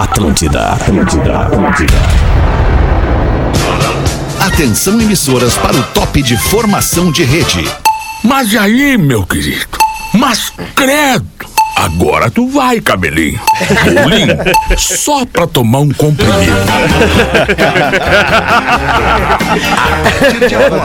Atlântida, Atlântida, Atlântida. Atenção emissoras para o top de formação de rede. Mas aí, meu querido? Mas credo! Agora tu vai, cabelinho. Bolinho, só pra tomar um comprimido.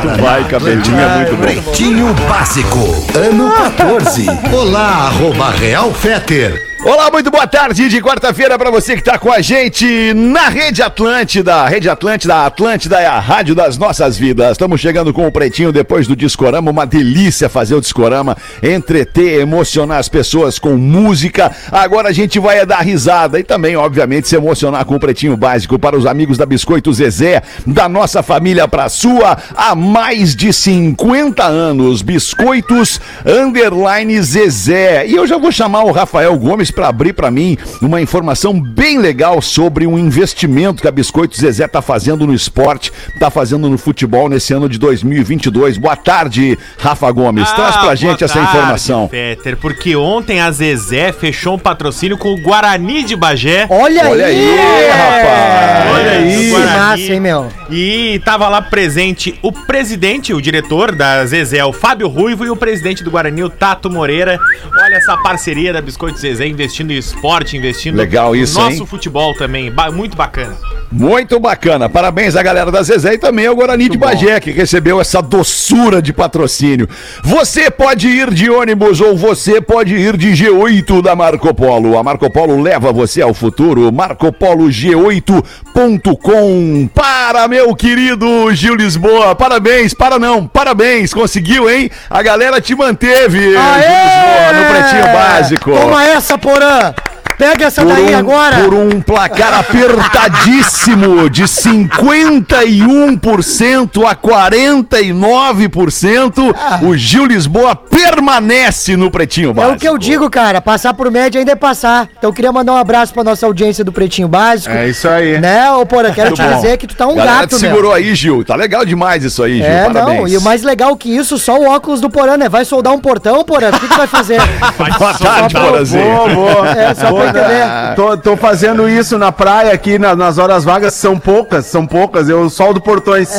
tu vai, cabelinho, é muito bom. Pretinho Básico, ano 14. Olá, arroba Real Feter. Olá, muito boa tarde de quarta-feira para você que está com a gente na Rede Atlântida. Rede Atlântida, Atlântida é a rádio das nossas vidas. Estamos chegando com o Pretinho depois do Discorama. Uma delícia fazer o Discorama, entreter, emocionar as pessoas com música. Agora a gente vai dar risada e também, obviamente, se emocionar com o Pretinho Básico para os amigos da Biscoito Zezé, da nossa família para a sua, há mais de 50 anos. Biscoitos Underline Zezé. E eu já vou chamar o Rafael Gomes para abrir para mim uma informação bem legal sobre um investimento que a Biscoito Zezé tá fazendo no esporte, tá fazendo no futebol nesse ano de 2022. Boa tarde, Rafa Gomes. Ah, Traz pra gente essa tarde, informação. Peter, porque ontem a Zezé fechou um patrocínio com o Guarani de Bagé. Olha, Olha aí, aí rapaz. Olha aí. Que massa, hein, meu? E tava lá presente o presidente, o diretor da Zezé, o Fábio Ruivo, e o presidente do Guarani, o Tato Moreira. Olha essa parceria da Biscoito Zezé investindo em esporte, investindo Legal isso, no nosso hein? futebol também. Ba muito bacana. Muito bacana. Parabéns à galera da Zezé e também ao Guarani muito de Bagé, bom. que recebeu essa doçura de patrocínio. Você pode ir de ônibus ou você pode ir de G8 da Marco Polo. A Marco Polo leva você ao futuro. MarcoPoloG8.com. Para, meu querido Gil Lisboa. Parabéns, para não, parabéns. Conseguiu, hein? A galera te manteve, Aê! Gil Lisboa, no Pretinho Básico. Toma essa, Moran. Pega essa por daí um, agora. Por um placar apertadíssimo de 51% a 49%, ah. o Gil Lisboa permanece no Pretinho Básico. É o que eu digo, cara. Passar por média ainda é passar. Então eu queria mandar um abraço pra nossa audiência do Pretinho Básico. É isso aí. Né, ô Porã, quero te bom. dizer que tu tá um Galera gato, né? segurou aí, Gil. Tá legal demais isso aí, Gil. É, Parabéns. não. E o mais legal que isso, só o óculos do Porã, né? Vai soldar um portão, Porã? O que tu vai fazer? Boa tarde, Porãzinho. Boa, boa. É, só pra entender. Tô, tô, fazendo isso na praia aqui, na, nas horas vagas, são poucas, são poucas. Eu soldo portões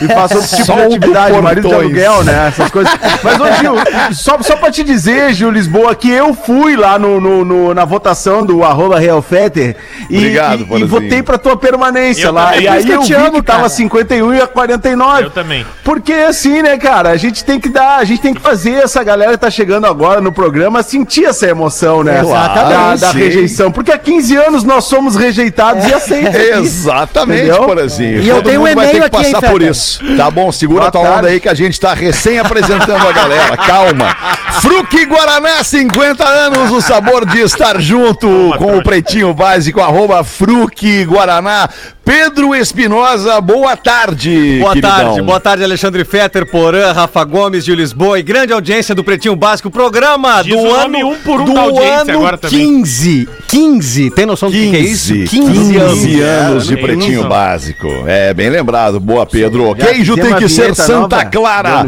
e faço outro tipo de atividade, marido de aluguel, né? Essas coisas. Mas, ô Gil, só, só pra te dizer, Gil Lisboa, que eu fui lá no, no, no na votação do arroba Realfetter e, Obrigado, e, e votei pra tua permanência eu lá. Também. E aí eu, eu vi amo, que tava cara. 51 e a 49. Eu também. Porque assim, né, cara, a gente tem que dar, a gente tem que fazer essa galera que tá chegando agora no programa sentir essa emoção, né? Exatamente. Da, da rejeição. Porque há 15 anos nós somos rejeitados é. e aceitos. Exatamente, Porazinho. E Todo eu tenho um e-mail aqui, passar por isso. Tá bom, segura Boa a tua tarde. onda aí que a gente tá recém apresentando a galera. Calma. Fruque Guaraná, 50 anos, o sabor de estar junto com o Pretinho Básico, arroba Fruque Guaraná. Pedro Espinosa, boa tarde. Boa queridão. tarde, boa tarde, Alexandre Fetter, Porã, Rafa Gomes de Lisboa e grande audiência do Pretinho Básico, programa Diz do ano um por um do ano agora 15. 15, tem noção do 15, que é isso? 15, 15 anos, 15 anos de Pretinho Básico. É, bem lembrado. Boa, Pedro. Queijo tem que ser Santa nova. Clara.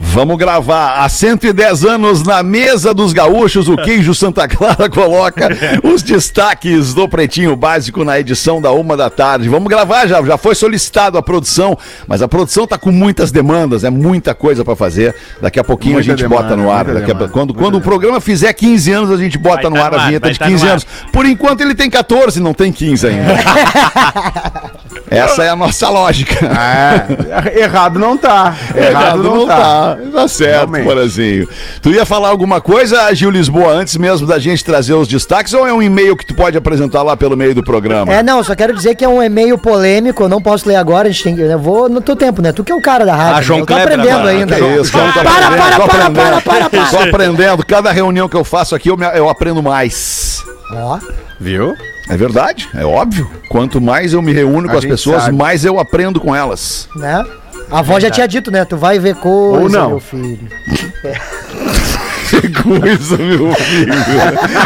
Vamos gravar há 110 anos na mesa dos gaúchos. O Queijo Santa Clara coloca os destaques do Pretinho Básico na edição da uma da tarde. Vamos gravar já, já foi solicitado a produção, mas a produção tá com muitas demandas, é muita coisa para fazer. Daqui a pouquinho muita a gente demanda, bota no ar. Daqui a, quando quando o programa fizer 15 anos, a gente bota no tá ar a vinheta de 15 tá anos. Por enquanto ele tem 14, não tem 15 ainda. Essa é a nossa lógica. É, errado não tá. Errado, errado não, não tá. tá. Tá certo, Porazinho. Tu ia falar alguma coisa, Gil Lisboa, antes mesmo da gente trazer os destaques, ou é um e-mail que tu pode apresentar lá pelo meio do programa? É, não, só quero dizer que é um e-mail e-mail polêmico, eu não posso ler agora, a gente tem que. Eu vou no teu tempo, né? Tu que é o cara da rádio. Ah, João né? Kleber, aprendendo mano, ainda. Que isso, ah, tá para, aprendendo, para, para, para, para, para, para, para, Tô aprendendo. Cada reunião que eu faço aqui, eu, me, eu aprendo mais. Ó. Viu? É verdade, é óbvio. Quanto mais eu me reúno a com as pessoas, sabe. mais eu aprendo com elas. Né? A avó já tinha dito, né? Tu vai ver coisa, Ou não. meu filho. É. coisa, meu filho.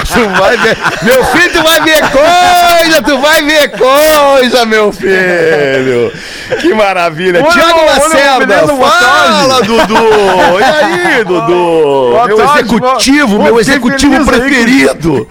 Tu vai ver. Meu filho, tu vai ver coisa, tu vai ver coisa, meu filho. Que maravilha. Olha, Tiago Lacerda, fala, Dudu. E aí, Dudu? Boa meu tarde, executivo, meu executivo preferido.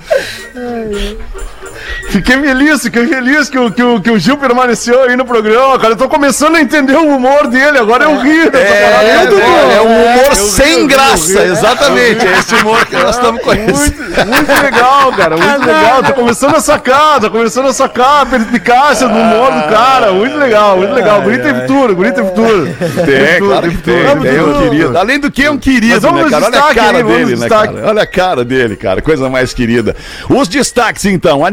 Fiquei feliz, fiquei feliz que o, que, o, que o Gil permaneceu aí no programa, cara. Eu tô começando a entender o humor dele, agora eu rio. É, é, bom. é um humor sem rio, graça, rio. exatamente. É esse humor que nós estamos conhecendo. Muito, muito legal, cara. Muito legal. Tô começando a sacar, tô começando a sacar a perspicácia do humor do cara. Muito legal, muito legal. Guri tem futuro, guri tem futuro. Tem, claro que tem. É um querido. Além do que é um querido, Mas vamos né, cara? Olha a destaque cara dele, né, destaque. cara? Olha a cara dele, cara. Coisa mais querida. Os destaques, então.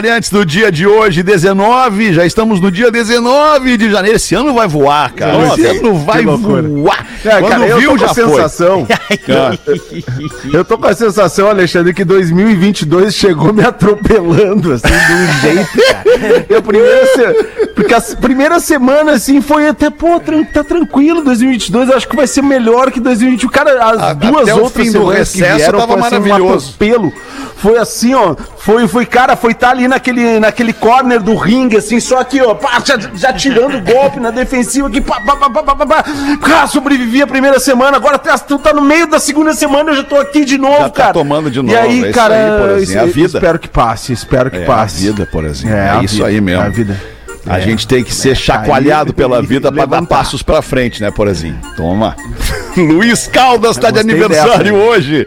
Aniversariantes do dia de hoje, 19. Já estamos no dia 19 de janeiro. Esse ano vai voar, cara. Nossa, Esse ano vai voar. É, Quando cara, eu viu, tô com já a foi. sensação. eu tô com a sensação, Alexandre, que 2022 chegou me atropelando, assim, de um jeito. Eu, primeira se... Porque a primeira semana, assim, foi até, pô, tá tranquilo 2022. Eu acho que vai ser melhor que 2021. Cara, as A- duas outras fim do semanas que recesso vieram tava foi, assim, um maravilhoso. atropelo. Foi assim, ó. Foi, foi cara, foi estar ali naquele, naquele corner do ringue, assim, só aqui, ó. Pá, já, já tirando golpe na defensiva aqui. Pá, pá, pá, pá, pá, pá, pá. Cara, sobrevivi a primeira semana. Agora tá- tu tá no meio da segunda semana, eu já tô aqui de novo, Já tá cara. tomando de E novo, é aí, isso cara, aí, por exemplo, é a vida. espero que passe, espero que É a passe. vida, por exemplo. É, É, a isso vida, aí mesmo. a vida. A É. gente tem que ser chacoalhado Aí, pela e- vida para dar passos pra frente, né, Porazinho? Toma. Luiz Caldas tá de aniversário dessa, hoje.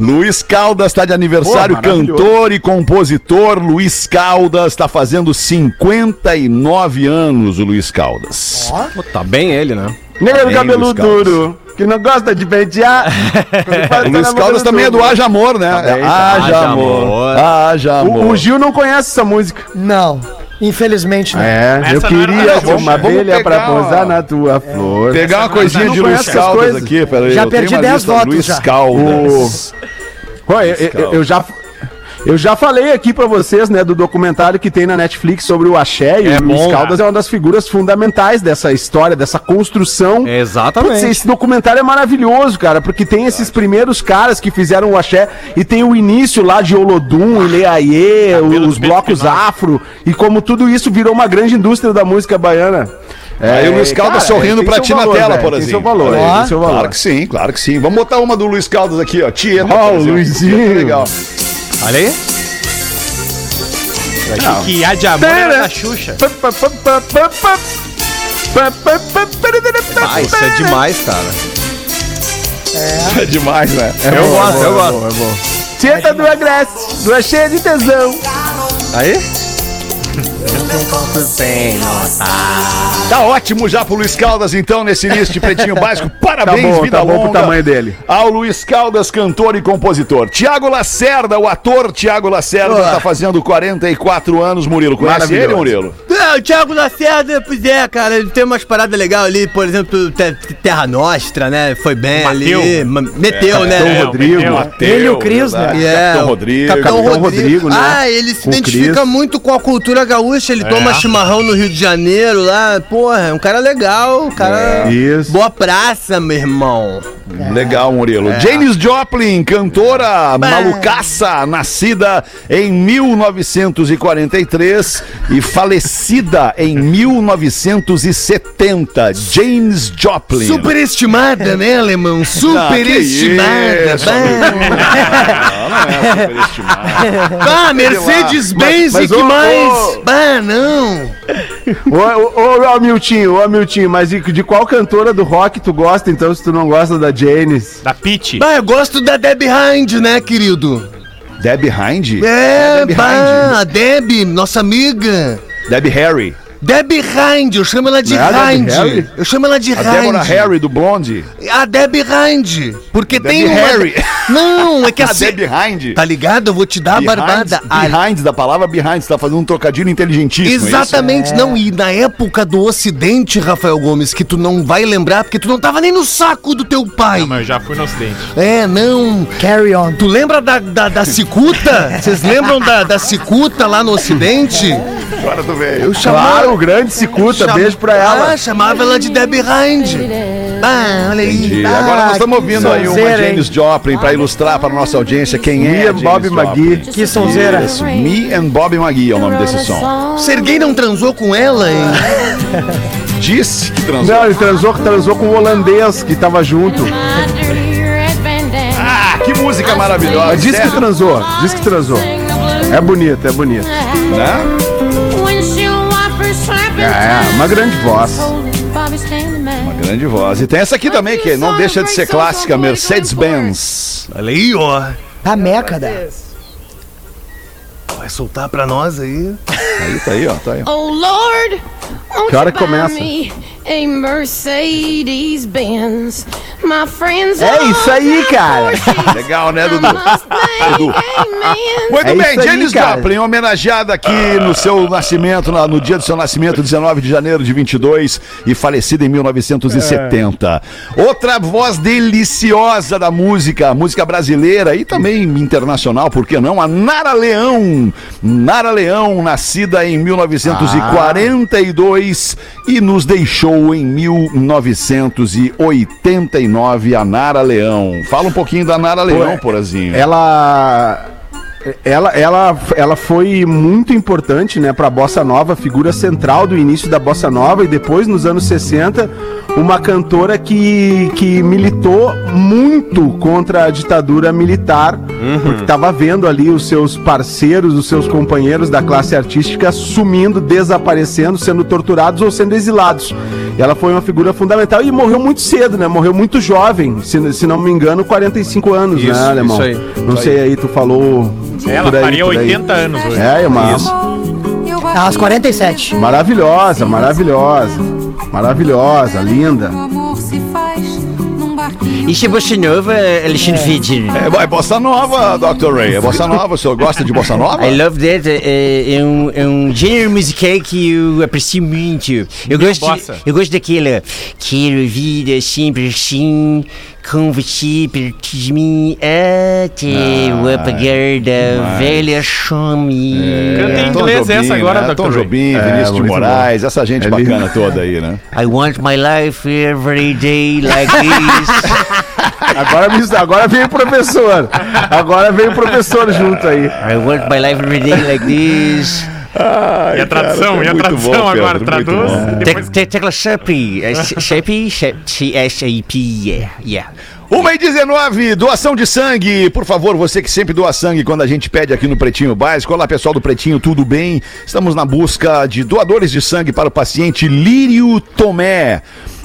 Luiz Caldas tá de aniversário, Pô, cantor e compositor. Luiz Caldas tá fazendo 59 anos, o Luiz Caldas. Pô, tá bem ele, né? Nega do Bem, cabelo duro, que não gosta de pentear. O Luiz Caldas também é do Haja Amor, né? bem, tá. Haja Haja Amor. Amor. Haja Amor. O, o Gil não conhece essa música. Não, infelizmente não. É, Essa eu era queria uma abelha pra pegar pousar na tua flor. Pegar uma coisinha não de Luiz Caldas aqui, peraí. Já perdi uma 10 lista, votos Luiz já. Caldas. Pô, eu, eu- eu já. Eu já falei aqui pra vocês, né, do documentário que tem na Netflix sobre o Axé e É o Luiz bom, Caldas é uma das figuras fundamentais dessa história, dessa construção. Exatamente. Putz, esse documentário é maravilhoso, cara, porque tem esses primeiros caras que fizeram o axé e tem o início lá de Olodum, Ileaie, os blocos afro e como tudo isso virou uma grande indústria da música baiana. Aí o Luiz Caldas sorrindo tem pra ti na valor, tela, por Tem exemplo. seu valor, aí. tem seu valor. Claro que sim, claro que sim. Vamos botar uma do Luiz Caldas aqui, ó. Tieta. Ó, por o exemplo. Luizinho. É Legal. Olha aí. Achei que a de amor era da Xuxa. Ah, isso é demais, cara. É demais, né? eu gosto, eu gosto. É bom. Tieta do Agreste, do Axé de Tesão. Aí? Tá ótimo já pro Luiz Caldas, então, nesse início de Pretinho Básico. Tá Parabéns, bom, vida tá bom pro longa. tamanho dele. Ao Luiz Caldas, cantor e compositor. Tiago Lacerda, o ator Tiago Lacerda, tá fazendo 44 anos, Murilo. Conhece ele, Murilo? É, o Thiago Lacerda, pois é, cara, ele tem umas paradas legais ali, por exemplo, Te- Terra Nostra, né? Foi bem Bateu. ali. Meteu, né? Capitão É, Rodrigo. meteu. Mateu, Ele e o Cris, verdade. né? É, Capitão o Rodrigo. Capitão Rodrigo, né? Ah, ele se identifica muito com a cultura gaúcha. Ele toma chimarrão no Rio de Janeiro lá. Porra, é um cara legal, um cara. É. Isso. Boa praça, meu irmão. Legal, Murilo. Janis Joplin, cantora malucaça, nascida em 1943 e falecida em 1970. Janis Joplin. Superestimada, né, alemão? Superestimada. isso, Bah. Não, não é superestimada. Bah, Mercedes-Benz e que mais? ô. Bah, não. Ô, ô, ô, Hamiltinho, ô, Hamiltinho, mas de, de qual cantora do rock tu gosta, então, se tu não gosta da Janis? Da Pete. Bah, eu gosto da Debbie Hind, né, querido? Debbie Hind? É, Debbie bah, a Debbie, nossa amiga. Debbie Harry. Debbie Hind, eu chamo ela de Não é a Debbie Hind. Harry? Eu chamo ela de A Deborah Hind. Harry do Blonde. A Debbie Hind. Porque Debbie tem uma... Harry. Não, é que A assim... Debbie Hind. Tá ligado? Eu vou te dar a barbada. A- behind, da palavra behind, você tá fazendo um trocadilho inteligentíssimo. é isso? Exatamente, não, e na época do Ocidente, Rafael Gomes, que tu não vai lembrar, porque tu não tava nem no saco do teu pai. Não, mas eu já fui no Ocidente. É, não. Carry on. Tu lembra da, da, da cicuta? Vocês lembram da, da cicuta lá no Ocidente? Agora tu veio. Eu chamava... Claro, o grande Cicuta, cham- beijo pra ela. Ah, chamava ela de Debbie Hind. Ah, olha aí. Agora nós estamos ouvindo aí uma hein? Janis Joplin para ilustrar para nossa audiência quem é. Me and Bob. McGee. Que sonzeira. Isso, Me and Bob McGee é o nome desse som. Serguei não transou com ela, hein? Disse que transou. Não, ele transou, transou com o holandês que tava junto. Ah, que música maravilhosa. Disse que transou, disse que transou. É bonito, é bonito. Né? É, uma grande voz. Uma grande voz. E tem essa aqui também, que não deixa de ser clássica, Mercedes-Benz. Olha aí, ó. Tá meca, da. Vai soltar pra nós aí. Aí, tá aí, ó. Tá aí. Oh Lord, Que hora que começa? A Mercedes Benz? My friends É isso aí, cara. Legal, né, Dudu? Muito É bem, Janis cara. Joplin, homenageada aqui no seu nascimento, na- no dia do seu nascimento, 19 de janeiro de 22, e falecida em 1970. Outra voz deliciosa da música, música brasileira e também internacional, por que não? A Nara Leão. Nara Leão, nascida em 1942 e nos deixou em 1989, a Nara Leão. Fala um pouquinho da Nara Leão, Porazinho. Ela. Ela, ela, ela foi muito importante né, para a Bossa Nova, figura central do início da Bossa Nova e depois, nos anos 60, uma cantora que, que militou muito contra a ditadura militar, porque estava vendo ali os seus parceiros, os seus companheiros da classe artística sumindo, desaparecendo, sendo torturados ou sendo exilados. Ela foi uma figura fundamental e morreu muito cedo, né? Morreu muito jovem, se, se não me engano, 45 anos, Isso, né, Alemão? isso aí. Não sei aí, tu falou. Ela aí, faria por aí. 80 anos hoje. É, é uma. Às 47. Maravilhosa, maravilhosa. Maravilhosa, linda. Isso é bossa nova, Alexandre Fitcher. É, é bossa nova, Dr. Ray. É bossa nova. O senhor gosta de bossa nova? I love that. É, é um, é um gênero musical que eu aprecio muito. Eu gosto, bossa. eu gosto daquela. Quero vida sempre assim, com você perto de mim, até o apagar da velha chame. Canta em inglês Jobim, essa agora, né? Dr. Tom. Jobim, É, Vinícius de Moraes, essa gente É bacana lindo. toda aí, né? I want my life every day like this. Agora, me- agora veio o professor. Agora veio o professor junto aí. I want my life every day like this. E a tradução, e a tradução agora, traduz. e depois- Te- te- Tecla Shape. é S-A-P, yeah, yeah. Uma e 19, doação de sangue. Por favor, você que sempre doa sangue quando a gente pede aqui no Pretinho Básico. Olá, pessoal do Pretinho, tudo bem? Estamos na busca de doadores de sangue para o paciente Lírio Tomé.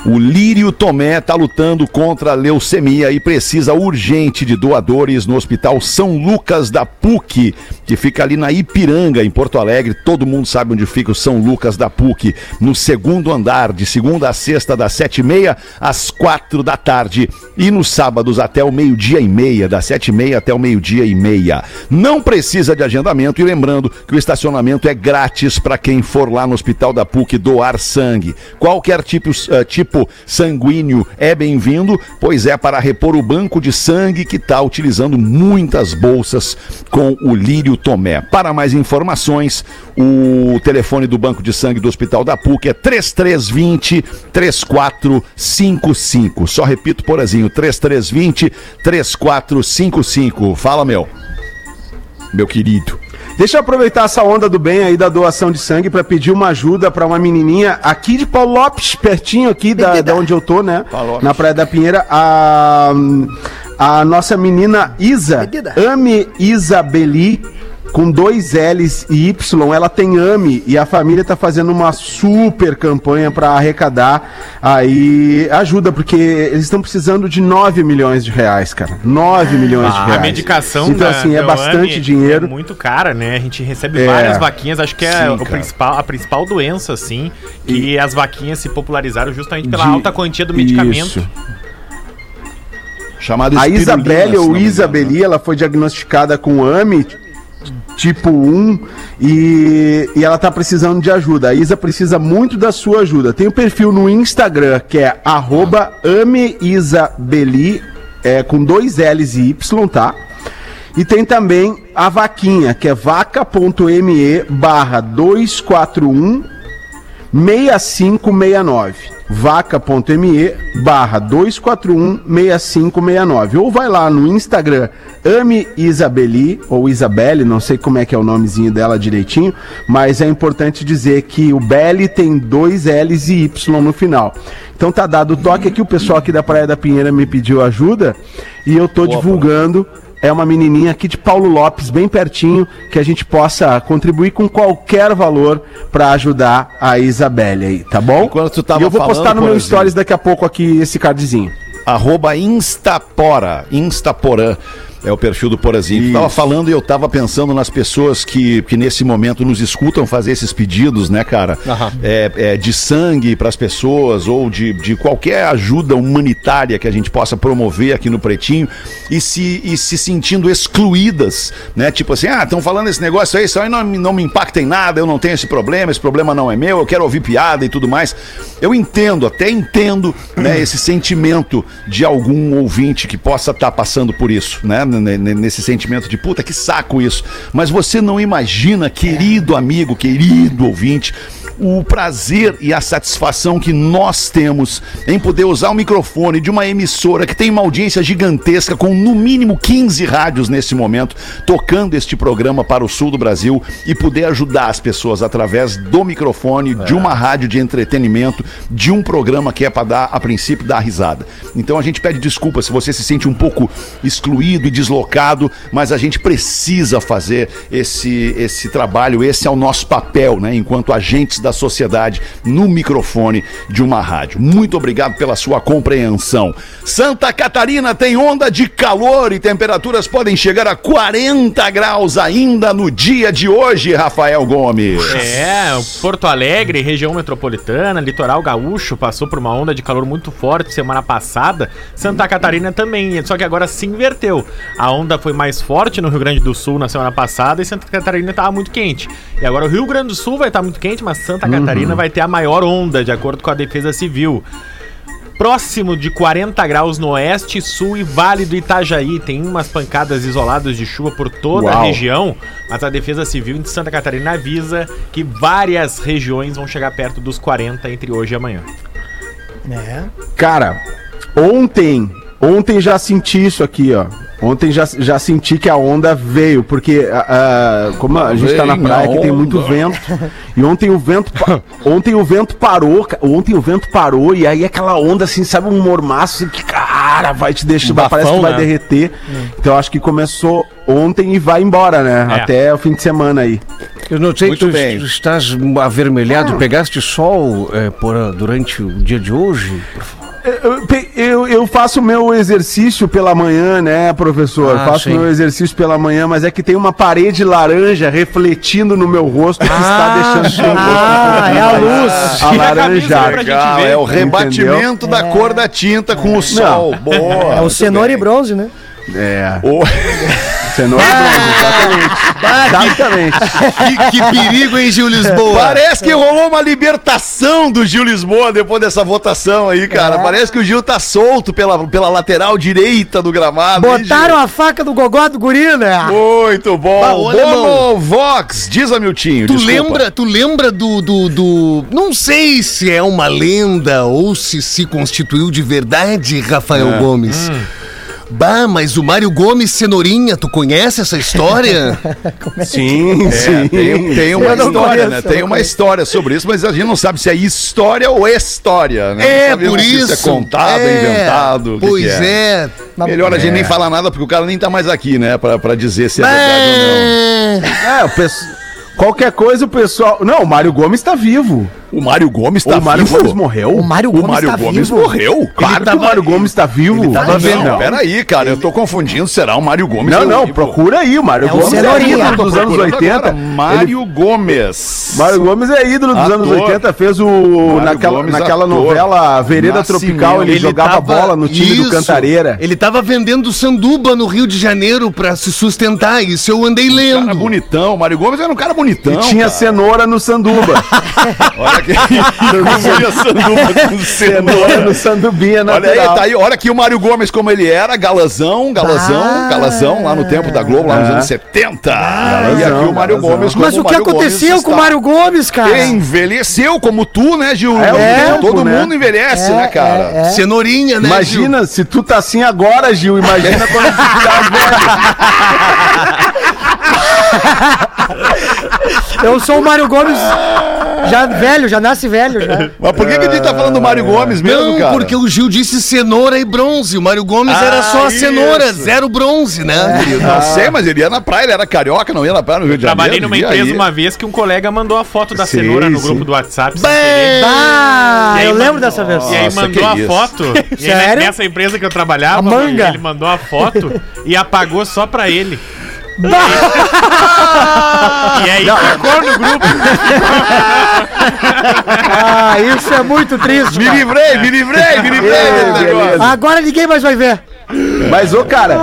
O Lírio Tomé está lutando contra a leucemia e precisa urgente de doadores no Hospital São Lucas da PUC, que fica ali na Ipiranga, em Porto Alegre. Todo mundo sabe onde fica o São Lucas da PUC, no segundo andar, de segunda a sexta, das sete e meia às quatro da tarde. E nos sábados até o meio-dia e meia, das sete e meia até o meio-dia e meia. Não precisa de agendamento e lembrando que o estacionamento é grátis para quem for lá no Hospital da PUC doar sangue. Qualquer tipo, eh, tipo sanguíneo é bem-vindo, pois é para repor o banco de sangue que está utilizando muitas bolsas com o Lírio Tomé. Para mais informações, o telefone do banco de sangue do Hospital da PUC é 3320 3455. Só repito, porazinho, 3320 3455. Fala, meu. Meu querido. Deixa eu aproveitar essa onda do bem aí da doação de sangue para pedir uma ajuda para uma menininha aqui de Paulo Lopes, pertinho aqui da, da onde eu tô, né? Na Praia da Pinheira. A, a nossa menina Isa. Ame Isabeli, com dois L's e Y, ela tem AME e a família tá fazendo uma super campanha para arrecadar aí ajuda, porque eles estão precisando de 9 milhões de reais, cara. 9 milhões de A reais. medicação Então, da- assim, é bastante AME dinheiro. É muito cara, né? A gente recebe É. várias vaquinhas. Acho que é Sim, o principal, a principal doença, assim, que as vaquinhas se popularizaram justamente pela De- alta quantia do medicamento. Isso. Chamado A Isabelle ou Isabeli, ela foi diagnosticada com AME tipo 1 e, e ela tá precisando de ajuda. A Isa precisa muito da sua ajuda. Tem um perfil no Instagram que é arroba ameisabeli, é, com dois L's e Y, tá? E tem também a vaquinha, que é vaca.me barra 241 6569 vaca.me barra 241-6569 ou vai lá no Instagram Ame Isabeli ou Isabelle, não sei como é que é o nomezinho dela direitinho, mas é importante dizer que o Belly tem dois L's e Y no final. Então tá dado o toque aqui, o pessoal aqui da Praia da Pinheira me pediu ajuda e eu tô divulgando é uma menininha aqui de Paulo Lopes, bem pertinho, que a gente possa contribuir com qualquer valor pra ajudar a Isabelle aí, tá bom? Enquanto tu tava e eu vou falando, postar no meu stories daqui a pouco aqui esse cardzinho. Arroba Instapora, Instaporã. É o perfil do Porazinho. Tu tava falando e eu tava pensando nas pessoas que, que nesse momento nos escutam fazer esses pedidos, né, cara? É, é, de sangue para as pessoas ou de, de qualquer ajuda humanitária que a gente possa promover aqui no Pretinho e se, e se sentindo excluídas, né? Tipo assim, ah, estão falando esse negócio aí, isso aí não, me- não me impacta em nada, eu não tenho esse problema, esse problema não é meu, eu quero ouvir piada e tudo mais. Eu entendo, até entendo, né, esse sentimento de algum ouvinte que possa estar passando por isso, né? N- n- Nesse sentimento de puta, que saco isso. Mas você não imagina, querido amigo, querido ouvinte, o prazer e a satisfação que nós temos em poder usar o microfone de uma emissora que tem uma audiência gigantesca, com no mínimo 15 rádios nesse momento, tocando este programa para o sul do Brasil e poder ajudar as pessoas através do microfone, de uma rádio de entretenimento, de um programa que é para dar, a princípio, dar risada. Então a gente pede desculpa se você se sente um pouco excluído e deslocado, mas a gente precisa fazer esse, esse trabalho, esse é o nosso papel, né, enquanto agentes da sociedade no microfone de uma rádio. Muito obrigado pela sua compreensão. Santa Catarina tem onda de calor e temperaturas podem chegar a 40 graus ainda no dia de hoje, Rafael Gomes. É, Porto Alegre, região metropolitana, litoral gaúcho, passou por uma onda de calor muito forte semana passada. Santa Catarina também, só que agora se inverteu. A onda foi mais forte no Rio Grande do Sul na semana passada e Santa Catarina estava muito quente. E agora o Rio Grande do Sul vai estar muito quente, mas Santa Catarina vai ter a maior onda, de acordo com a Defesa Civil. Próximo de 40 graus no oeste, sul e vale do Itajaí. Tem umas pancadas isoladas de chuva por toda a Uau. região, mas a Defesa Civil de Santa Catarina avisa que várias regiões vão chegar perto dos 40 entre hoje e amanhã. É. Cara, ontem, ontem já senti isso aqui, ó. Ontem já, já senti que a onda veio, porque ah, ah, como a gente tá na praia aqui tem muito vento, e ontem o vento ontem o vento parou, ontem o vento parou e aí aquela onda assim, sabe um mormaço assim, que cara, vai te deixar, Um parece que bafão, vai né? derreter. Então acho que começou ontem e vai embora, né? É. Até o fim de semana aí. Eu não sei, Muito tu bem. estás avermelhado, pegaste sol eh, por, durante o dia de hoje? Eu, pe- eu, eu faço meu exercício pela manhã, né, professor? Ah, faço sim. meu exercício pela manhã, mas é que tem uma parede laranja refletindo no meu rosto que está deixando Ah, é a luz. Legal, ver, é o entendeu? rebatimento da cor da tinta com o sol. Boa. É o cenoura e bronze, né? É. Ô, Cenoura branca, exatamente. Exatamente. Que, que perigo, hein, Gil Lisboa? Parece que rolou uma libertação do Gil Lisboa depois dessa votação aí, cara. Parece que o Gil tá solto pela, pela lateral direita do gramado. hein, Botaram a faca do gogó do guri, né? Muito bom. Bono Vox, diz a Miltinho. Tu desculpa. lembra, tu lembra do, do, do- Não sei se é uma lenda ou se se constituiu de verdade, Rafael Gomes. Bah, mas o Mário Gomes Cenourinha, tu conhece essa história? Sim, É, sim. tem, tem uma história, conheço, né? Tem uma conheço. história sobre isso, mas a gente não sabe se é história ou história, né? É, por se isso. é contado, É, inventado. o que Pois que é. Melhor a gente nem falar nada, porque o cara nem tá mais aqui, né? Pra, pra dizer se é verdade ou não. É, o Qualquer coisa o pessoal. Não, o Mário Gomes tá vivo. O Mário Gomes tá o Mário vivo? Gomes morreu? O Mário O Gomes Mário tá Gomes vivo. morreu? Claro que o Mário Gomes tá vivo. tava vendo. Não, peraí, cara, eu tô confundindo. Será o Mário Gomes? Não, ao não, vivo? procura aí. O Mário É o Gomes é Cenourinha. ídolo dos anos procurando 80. agora. Mário Gomes. Mário Gomes é ídolo dos Ator. anos 80, fez o. naquela Gomes, naquela ator. novela Vereda Nascimento. Tropical, ele, Ele jogava tava- bola no time do Isso. Cantareira. Ele tava vendendo sanduba no Rio de Janeiro pra se sustentar. Isso eu andei Cara lendo. bonitão. Mário Gomes era um cara bonitão. E tinha cara. cenoura no sanduba. Olha que. Comia sanduba com cenoura cenoura. no sandubinha Olha aí, tá aí, olha aqui o Mário Gomes como ele era, galazão, galazão, Ah. galazão, lá no tempo da Globo, lá nos Ah. anos 70. e Galazão, aqui o Mário galazão. Gomes como Mas o que Mário aconteceu Gomes com o Mário Gomes, cara? Envelheceu como tu, né, Gil? É Todo né? mundo envelhece, É, né, cara? é, é. Cenourinha, né? Gil? Imagina se tu tá assim agora, Gil. Imagina quando tu tá velho. Eu sou o Mário Gomes. Já velho, já nasce velho, já. Mas por que, que a gente tá falando do Mário Gomes mesmo, Não, cara? porque o Gil disse cenoura e bronze. O Mário Gomes era só a isso. cenoura, zero bronze, né, querido? Não sei, mas ele ia na praia, ele era carioca, não ia na praia no Rio de Janeiro. Trabalhei numa vivia empresa aí. uma vez que um colega mandou a foto da Sim, cenoura no sim. grupo do WhatsApp. sem Bem, querer. Ah, E aí eu lembro mandou- dessa vez. E aí Nossa, mandou que a isso. foto. E aí, Sério? nessa empresa que eu trabalhava, A manga. ele mandou a foto e apagou só pra ele. E aí ficou no grupo. Ah, isso é muito triste. Me livrei, me livrei, me livrei desse beleza. negócio. Agora ninguém mais vai ver. Mas, ô, cara,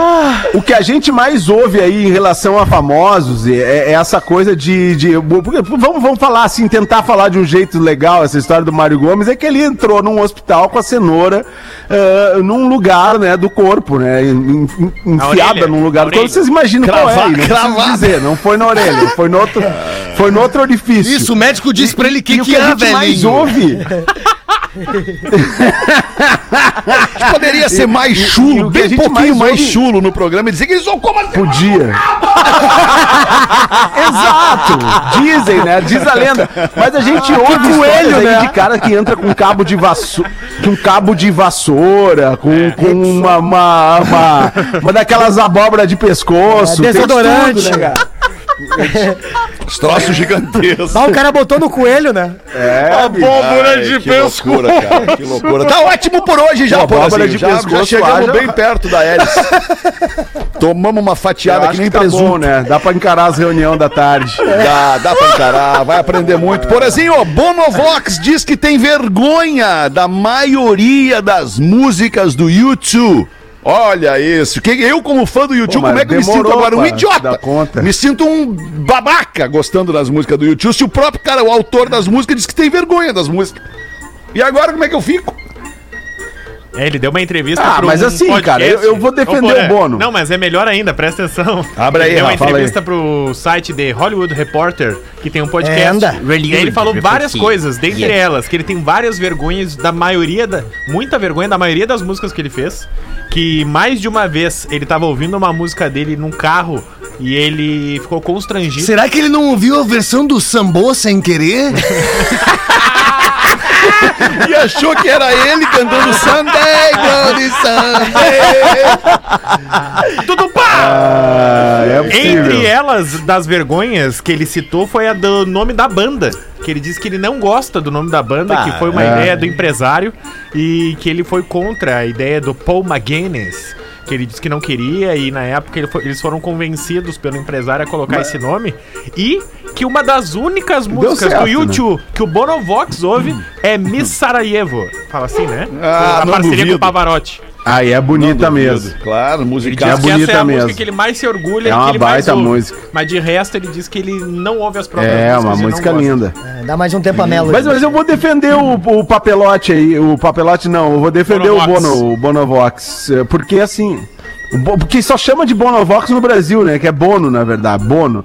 o que a gente mais ouve aí em relação a famosos é, é essa coisa de. de- porque vamos, vamos falar assim, tentar falar de um jeito legal essa história do Mário Gomes, é que ele entrou num hospital com a cenoura ah, num lugar, né, do corpo, né? en- en- Enfiada orelha, num lugar do corpo. Vocês imaginam qual é? Não cravada. dizer, não foi na orelha, foi no outro, foi no outro orifício. Isso, o médico disse pra ele que E o que que a gente mais velhinho. ouve Poderia ser mais chulo, bem pouquinho mais, mais chulo no programa e dizer que eles são como assim? Podia. Exato. Dizem, né? Diz a lenda. Mas a gente ouve coelho, né? de cara que entra com cabo de vassoura, com cabo de vassoura, com, com uma, uma, uma, uma daquelas abóbora de pescoço. É, desodorante. tudo, né, cara? Os troços gigantescos. Ah, o cara botou no coelho, né? É, Ai, que loucura, cara, que loucura. Tá ótimo por hoje já, Pô, abóbora de já, já pescoço chegamos já- bem perto da hélice. Tomamos uma fatiada que nem que tá presunto. bom, né? Dá pra encarar as reuniões da tarde. Dá, dá pra encarar, vai aprender muito. Porazinho, ó, Bonovox diz que tem vergonha da maioria das músicas do YouTube. Olha isso. Que eu, como fã do YouTube, Pô, como é que eu me sinto agora? Um idiota. Me sinto um babaca gostando das músicas do YouTube. Se o próprio cara, o autor das músicas, diz que tem vergonha das músicas. E agora, como é que eu fico? É, ele deu uma entrevista Ah, mas assim, cara, eu- eu vou defender o Bono. Não, mas é melhor ainda, presta atenção. Abre aí, Ele deu uma fala aí. entrevista pro site de Hollywood Reporter, que tem um podcast. Anda. E aí ele falou várias coisas, dentre Yeah. elas, que ele tem várias vergonhas da maioria da. Muita vergonha da maioria das músicas que ele fez. Que mais de uma vez ele tava ouvindo uma música dele num carro e ele ficou constrangido. Será que ele não ouviu a versão do Sambô sem querer? E achou que era ele cantando Sunday, Bloody Sunday. Tudo pá! Ah, é. Entre elas, das vergonhas que ele citou, foi a do nome da banda. Que ele disse que ele não gosta do nome da banda, que foi uma é. ideia do empresário e que ele foi contra a ideia do Paul McGuinness. Que ele disse que não queria e na época ele foi- eles foram convencidos pelo empresário a colocar esse nome. E que uma das únicas músicas certo, do né? YouTube que o Bonovox ouve é Miss Sarajevo. Fala assim, né? Ah, a não parceria duvido. com o Pavarotti. Aí é bonita mesmo. Claro, Ele musical. diz É que essa bonita é a mesmo. música que ele mais se orgulha É e uma que ele mais baita ouve. música. Mas de resto ele diz que ele não ouve as próprias É, músicas uma e não música linda. É, dá mais um tempo a Melo. Mas, mas eu vou defender o, o papelote aí. O papelote não, eu vou defender o, Bonovox. Bono, o Bonovox. é, Porque assim. o Porque só chama de Bonovox no Brasil, né? Que é Bono, na verdade. Bono.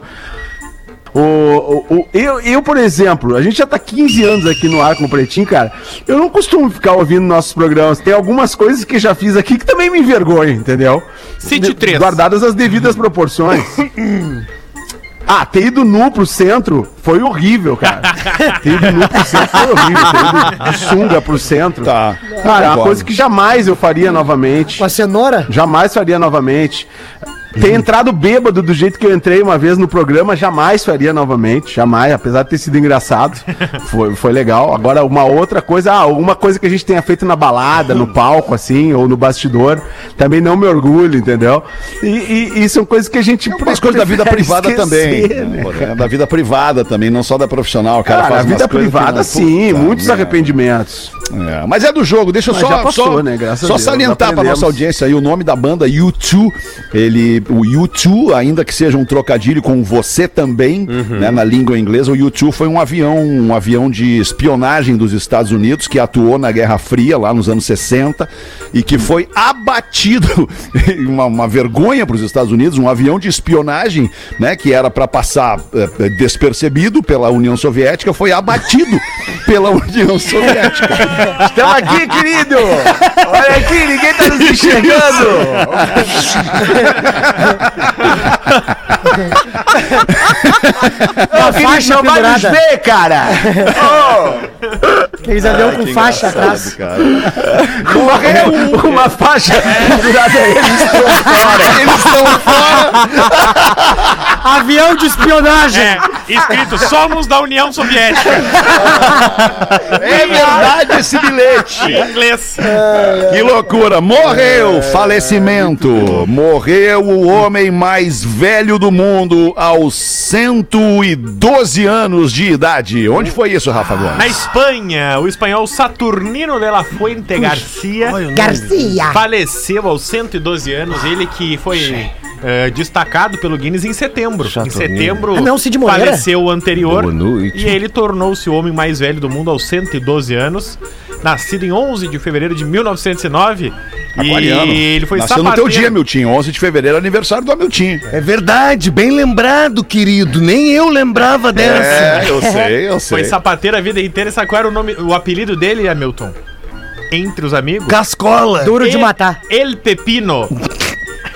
O, o, o- eu, eu, por exemplo, a gente já tá 15 anos aqui no ar com o Pretinho, cara. Eu não costumo ficar ouvindo nossos programas. Tem algumas coisas que já fiz aqui que também me envergonham, entendeu? Cite três. Guardadas as devidas proporções. Ah, ter ido nu pro centro foi horrível, cara. ter ido nu pro centro foi horrível. Ter ido de sunga pro centro. Tá. Cara, é uma Concordo. coisa que jamais eu faria novamente. Com a cenoura? Jamais faria novamente. Ter entrado bêbado do jeito que eu entrei uma vez no programa, jamais faria novamente. Jamais, apesar de ter sido engraçado. Foi, foi legal. Agora, uma outra coisa, ah, alguma coisa que a gente tenha feito na balada, no palco, assim, ou no bastidor, também não me orgulho, entendeu? E, e- e são coisas que a gente. As coisas da vida privada esquecer, também. né? É, Da vida privada também, não só da profissional. O cara, Cara, faz a vida privada, não- sim, Puta muitos merda. arrependimentos. É, mas é do jogo, deixa eu Mas só, já passou, só, né? Só salientar para nossa audiência aí o nome da banda U2. Ele, o U2, ainda que seja um trocadilho com você também, Uhum. né, na língua inglesa, o U2 foi um avião, um avião de espionagem dos Estados Unidos que atuou na Guerra Fria lá nos anos 60 e que foi abatido, uma, uma vergonha para os Estados Unidos, um avião de espionagem, né, que era para passar eh, despercebido pela União Soviética, foi abatido pela União Soviética. Estamos aqui, querido! Olha aqui, ninguém tá nos enxergando! Uma faixa não vai nos ver, cara! Aqueles avião com Que faixa atrás. cara. Morreu uma faixa pendurada aí. Eles estão fora. Avião de espionagem. É, escrito Somos da União Soviética. É verdade esse bilhete. Em inglês. Que loucura! Morreu! Falecimento! Morreu o homem mais velho do mundo aos 112 anos de idade. Onde foi isso, Rafa Gomes? Na Espanha, o espanhol Saturnino de la Fuente Garcia Garcia. faleceu aos 112 anos. Ele que foi eh, destacado pelo Guinness em setembro. Em setembro Ah, não, Cid Moreira? faleceu o anterior. E ele tornou-se o homem mais velho do mundo aos 112 anos. Nascido em 11 de fevereiro de 1909. Aquariano. E ele foi Nasceu no teu dia, Miltinho. 11 de fevereiro, aniversário do Hamilton. É verdade, bem lembrado, querido. Nem eu lembrava dessa. É, eu sei, eu sei. Foi sapateiro a vida inteira. E sabe qual era o, nome, o apelido dele, Hamilton? Entre os amigos? Cascola. Duro de matar. El Pepino.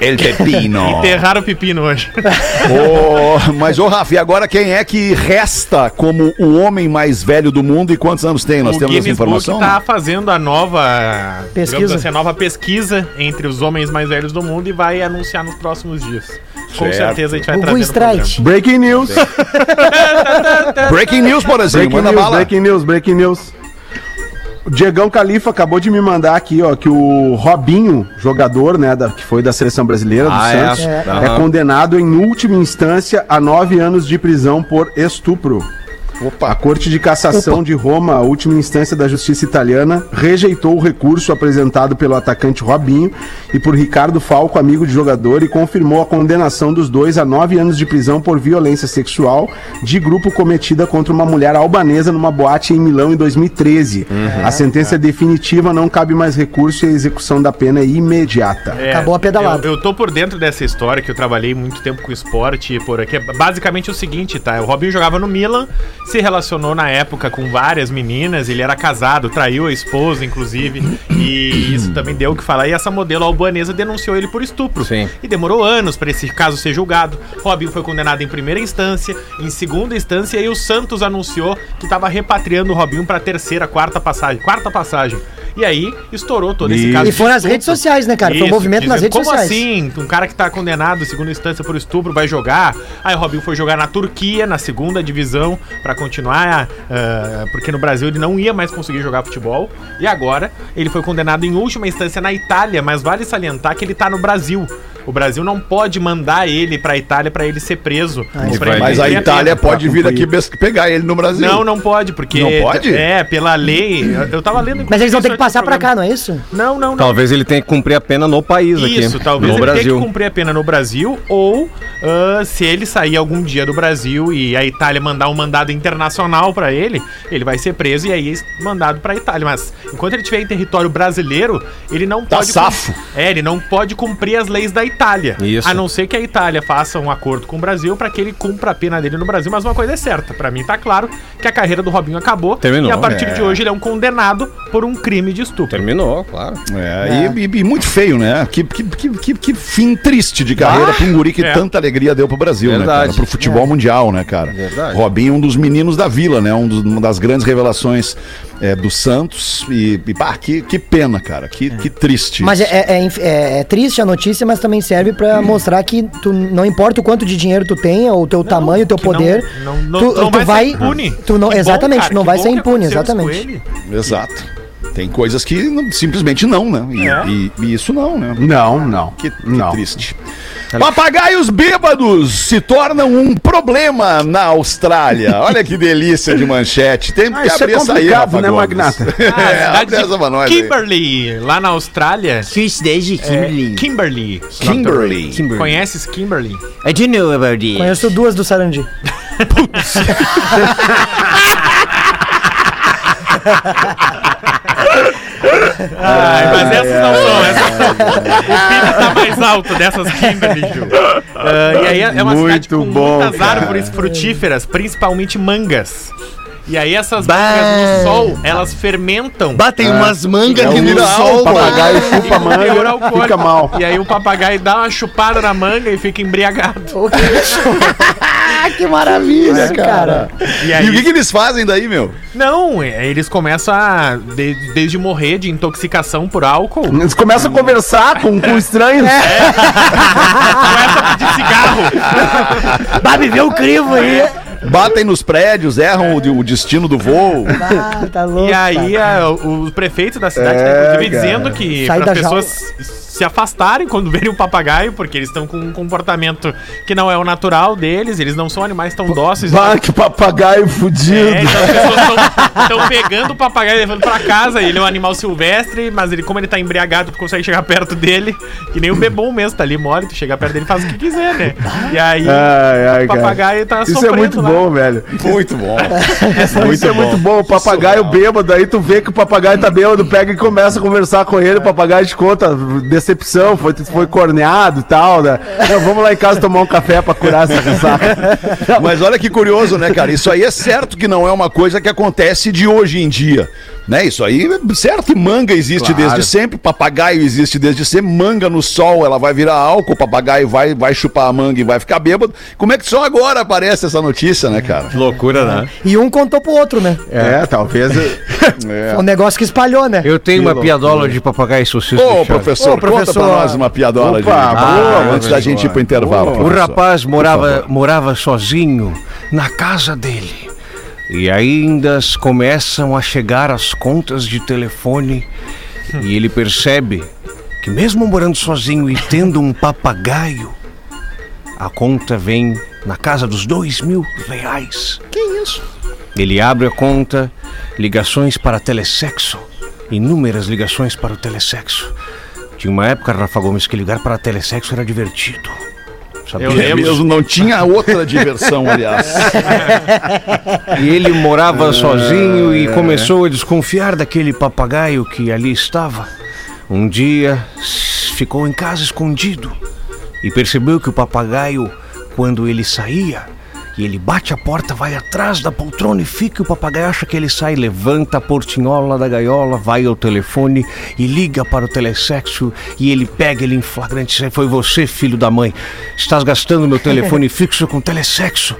El Pepino. Enterraram o pepino hoje. Ô, mas, ô Rafa, e agora quem é que resta como o homem mais velho do mundo e quantos anos tem? Nós o temos essa Guinness Book informação? tá fazendo a nova Pesquisa. assim, a nova pesquisa entre os homens mais velhos do mundo e vai anunciar nos próximos dias. Com Certo. certeza a gente vai Gugu trazer. Strike. Breaking news. Breaking news, por exemplo. Breaking news, breaking news, breaking news. O Diegão Califa acabou de me mandar aqui, ó, que o Robinho, jogador, né, da, que foi da seleção brasileira do Ah, é? Santos, é, Aham. condenado em última instância a nove anos de prisão por estupro. A Corte de Cassação de Roma, a última instância da justiça italiana, rejeitou o recurso apresentado pelo atacante Robinho e por Ricardo Falco, amigo de jogador, e confirmou a condenação dos dois a nove anos de prisão por violência sexual de grupo cometida contra uma mulher albanesa numa boate em Milão em 2013. A sentença é definitiva, não cabe mais recurso e a execução da pena é imediata. É, Acabou a pedalada. Eu, eu tô por dentro dessa história que eu trabalhei muito tempo com esporte por aqui. É basicamente o seguinte, tá? O Robinho jogava no Milan, se relacionou na época com várias meninas, ele era casado, traiu a esposa, inclusive, e isso também deu o que falar. E essa modelo albanesa denunciou ele por estupro. Sim. E demorou anos para esse caso ser julgado. Robinho foi condenado em primeira instância, em segunda instância, e o Santos anunciou que estava repatriando o Robinho para terceira, quarta passagem. Quarta passagem. E aí estourou todo esse E- caso. E foi nas redes sociais, né, cara? Foi um Isso, movimento nas dizendo, redes Como sociais. assim? Um cara que tá condenado em segunda instância por estupro vai jogar. Aí o Robinho foi jogar na Turquia, na segunda divisão, pra continuar, ah, porque no Brasil ele não ia mais conseguir jogar futebol. E agora ele foi condenado em última instância na Itália, mas vale salientar que ele tá no Brasil. O Brasil não pode mandar ele pra Itália pra ele ser preso. Pra ele Mas a Itália pena. pode vir aqui pegar ele no Brasil. Não, não pode, porque. Não pode? É, pela lei. eu- Eu tava lendo. Mas eles vão ter que passar pra cá, não é isso? Não, não, não. Talvez ele tenha que cumprir a pena no país aqui. Isso, talvez no ele tenha Brasil. que cumprir a pena no Brasil, ou ah, se ele sair algum dia do Brasil e a Itália mandar um mandado internacional pra ele, ele vai ser preso e aí mandado pra Itália. Mas enquanto ele estiver em território brasileiro, ele não Tá pode. safo. É, ele não pode cumprir as leis da Itália. Isso. A não ser que a Itália faça um acordo com o Brasil pra que ele cumpra a pena dele no Brasil. Mas uma coisa é certa, pra mim tá claro que a carreira do Robinho acabou. Terminou, E a partir é. de hoje ele é um condenado por um crime de estupro. Terminou, claro. É, E, e- e muito feio, né? Que, que, que, que- fim triste de carreira pra um guri que é. tanta alegria deu pro Brasil, né, Verdade. cara? Pro futebol mundial, né, cara? Verdade. Robinho, um dos meninos da vila, né? Um dos- uma das grandes revelações é, do Santos. E, e pá, que, que pena, cara. Que, que triste. Mas é, é- é é- é triste a notícia, mas também serve pra mostrar que tu, não importa o quanto de dinheiro tu tenha, ou o teu tamanho, o teu não- poder, não- não- tu, tu não tu vai ser impune. Tu não, Que bom, exatamente, cara, tu não vai ser impune, exatamente. Exato. Tem coisas que não- simplesmente não, né? E, É. e- e isso não, né? Não, não. Que, que não. triste. Papagaios bêbados se tornam um problema na Austrália. Olha que delícia de manchete. Tem Ah, que isso é abrir essa aí, Rafa né, Gomes. Magnata? Ah, é, cidade abre essa pra nós de aí. Lá na Austrália. Que cidade, É, Kimberly? Kimberley. Kimberley. Kimberly. Conheces Kimberley? I do know about this. Conheço duas do Sarandi. Ai, mas essas não são. Essas O PIB tá mais alto dessas Kimberley, Ju. Ah, e aí é uma cidade Muito com bom, muitas cara. árvores frutíferas, principalmente mangas. E aí essas Bah. mangas no sol, elas fermentam. Batem umas mangas ali no sol, o papagaio mano. chupa manga, alcoólico. fica mal. E aí o papagaio dá uma chupada na manga e fica embriagado. que maravilha, cara. E E aí, o que, que eles fazem daí, meu? não, é, eles começam a, de- desde morrer de intoxicação por álcool, Eles começam a conversar com, com estranhos. começa a pedir cigarro. Me vê o crivo aí. Batem nos prédios, erram o, o destino do voo. Ah, tá louco. E aí a- o prefeito da cidade É, tá inclusive cara. dizendo que da pessoas se- afastarem quando verem o papagaio, porque eles estão com um comportamento que não é o natural deles, eles não são animais tão dóceis. Bah, que papagaio fudido. É, então as pessoas estão pegando o papagaio e levando pra casa. Ele é um animal silvestre, mas ele, como ele tá embriagado, tu consegue chegar perto dele. Que nem o bebom mesmo, tá ali mole, tu chega perto dele e faz o que quiser, né? E aí Ai, ai, o cara. papagaio tá Isso é muito lá. bom, velho. Muito bom. Isso é muito bom. O papagaio bêbado, aí tu vê que o papagaio tá bêbado, pega e começa a conversar com ele. O papagaio te conta decepção, foi, foi corneado e tal. Né? Não, vamos lá em casa tomar um café pra curar essa ressaca. Mas olha que curioso, né, cara? Isso aí é certo que não é uma coisa que acontece de hoje em dia. Né? Isso aí, é certo que manga existe desde sempre, papagaio existe desde sempre, manga no sol, ela vai virar álcool, o papagaio vai, vai chupar a manga e vai ficar bêbado. Como é que só agora aparece essa notícia, né, cara? Que loucura, né? E um contou pro outro, né? É, talvez. É. Um negócio que espalhou, né? Eu tenho uma piadola de papagaio suicida. Ô, professor, Ô, professor. conta pra nós uma piadola Opa, de... boa, Ah, antes da gente ir pro intervalo. O rapaz morava, morava sozinho na casa dele. E ainda começam a chegar as contas de telefone e ele percebe que mesmo morando sozinho e tendo um papagaio, a conta vem na casa dos dois mil reais. Que isso? Ele abre a conta, ligações para telesexo, inúmeras ligações para o telesexo. Tinha uma época, Rafa Gomes, que ligar para telesexo era divertido. Sabia? Eu É lembro. mesmo, não tinha outra diversão, aliás. E ele morava sozinho e começou a desconfiar daquele papagaio que ali estava. Um dia ficou em casa escondido e percebeu que o papagaio, quando ele saía, e ele bate a porta, vai atrás da poltrona e fica. e O papagaio acha que ele sai, levanta a portinhola da gaiola, vai ao telefone e liga para o telesexo. E ele pega ele em flagrante. "Isso aí Foi você, filho da mãe. Estás gastando meu telefone fixo com telesexo.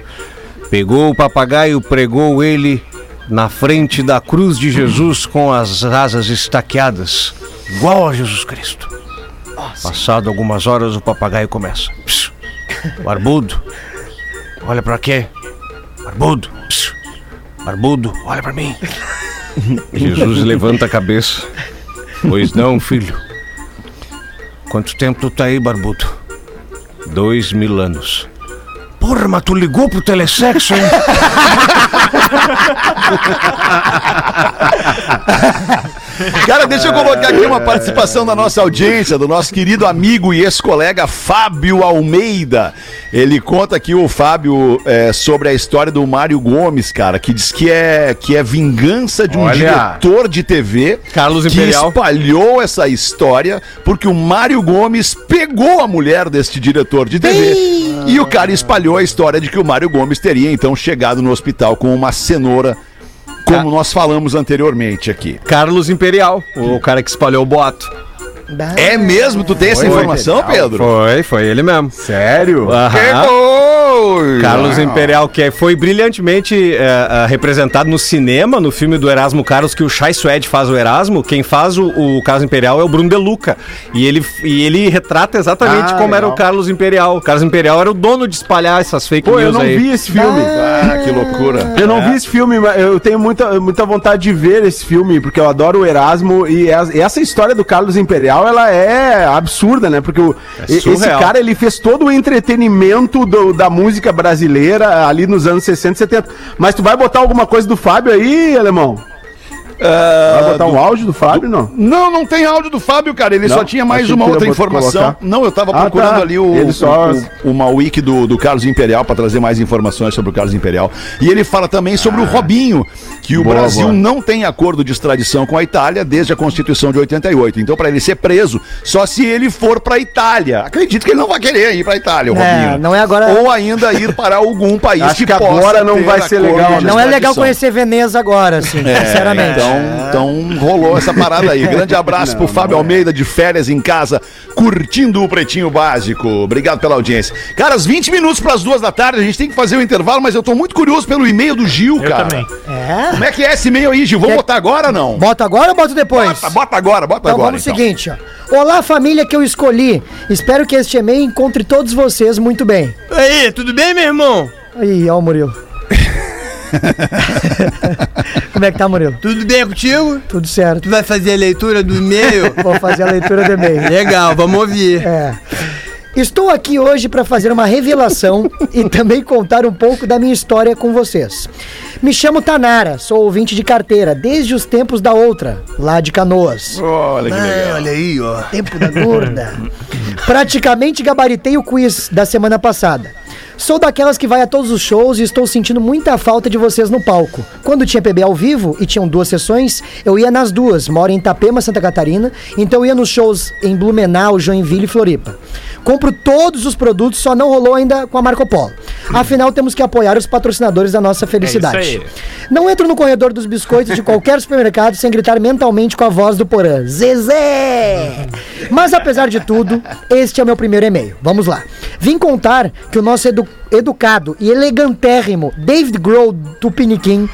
Pegou o papagaio, pregou ele na frente da cruz de Jesus com as asas estaqueadas, igual a Jesus Cristo. Passado algumas horas, o papagaio começa. Psiu. Barbudo, olha pra quê? Barbudo, psiu. barbudo, olha pra mim. Jesus levanta a cabeça. Pois não, filho. Quanto tempo tu tá aí, barbudo? Dois mil anos. Porra, mas tu ligou pro telesexo, hein? Cara, deixa eu colocar aqui uma participação da nossa audiência, do nosso querido amigo e ex-colega Fábio Almeida. Ele conta aqui o Fábio é, sobre a história do Mário Gomes, cara, que diz que é, que é vingança de um Olha. diretor de TV Carlos que Imperial. espalhou essa história porque o Mário Gomes pegou a mulher deste diretor de TV e o cara espalhou a história de que o Mário Gomes teria então chegado no hospital com uma cenoura, como nós falamos anteriormente aqui. Carlos Imperial, o cara que espalhou o boato. É mesmo? Tu tem essa informação, Pedro? Foi, foi ele mesmo. Sério? Aham. Carlos Imperial, que foi brilhantemente eh, eh, representado no cinema, no filme do Erasmo Carlos, que o Chai Suede faz o Erasmo. Quem faz o, o Carlos Imperial é o Bruno De Luca. E ele, e ele retrata exatamente Ah, como era legal. o Carlos Imperial. O Carlos Imperial era o dono de espalhar essas fake Pô, eu news não aí. vi esse filme. Ah, que loucura. Eu não vi esse filme, mas eu tenho muita, muita vontade de ver esse filme, porque eu adoro o Erasmo e e essa história do Carlos Imperial, ela é absurda, né? Porque o, e- esse cara, ele fez todo o entretenimento do- da música brasileira ali nos anos 60 e 70. Mas tu vai botar alguma coisa do Fábio aí, Alemão? Vai botar um áudio do Fábio, não? Não, não tem áudio do Fábio, cara. Ele Não, só tinha mais uma que outra informação. colocar. Não, eu tava Ah, procurando tá. ali o, Ele só- o- uma wiki do, do Carlos Imperial pra trazer mais informações sobre o Carlos Imperial. E ele fala também sobre o Robinho, que o Ah. Boa, Brasil boa. não tem acordo de extradição com a Itália desde a Constituição de 88. Então, pra ele ser preso, só se ele for pra Itália. Acredito que ele não vai querer ir pra Itália, o É, Robinho. não é agora- Ou ainda ir para algum país Acho que possa agora não ter vai ser legal, de Não é legal conhecer Veneza agora, assim, É, sinceramente. Então, então rolou essa parada aí. Grande abraço pro Fábio Almeida de férias em casa, curtindo o Pretinho Básico. Obrigado pela audiência. Cara, às 20 minutos para as duas da tarde, a gente tem que fazer o intervalo, mas eu tô muito curioso pelo e-mail do Gil, Eu cara. também. É? Como é que é esse e-mail aí, Gil? Vamos Quer- botar agora ou não? Bota agora ou bota depois? Bota, bota agora, bota Então agora. vamos ao seguinte, ó. Olá, família que eu escolhi. Espero que este e-mail encontre todos vocês muito bem. Aí, tudo bem, meu irmão? Aí, ó o Murilo. Como é que tá, Murilo? Tudo bem contigo? Tudo certo. Tu vai fazer a leitura do e-mail? Vou fazer a leitura do e-mail. Legal, vamos ouvir. É. Estou aqui hoje para fazer uma revelação e também contar um pouco da minha história com vocês. Me chamo Tanara, sou ouvinte de carteira desde os tempos da outra, lá de Canoas. Olha que legal. olha aí, ó. Tempo da gorda. Praticamente gabaritei o quiz da semana passada. Sou daquelas que vai a todos os shows e estou sentindo muita falta de vocês no palco. Quando tinha PB ao vivo e tinham duas sessões, eu ia nas duas. Moro em Itapema, Santa Catarina, então eu ia nos shows em Blumenau, Joinville e Floripa. Compro todos os produtos, só não rolou ainda com a Marco Polo. Afinal, temos que apoiar os patrocinadores da nossa felicidade. aí. Não entro no corredor dos biscoitos de qualquer supermercado sem gritar mentalmente com a voz do Porã. Zezé! Mas apesar de tudo, este é o meu primeiro e-mail. Vamos lá. Vim contar que o nosso edu- educado e elegantérrimo David Grohl do Piniquim,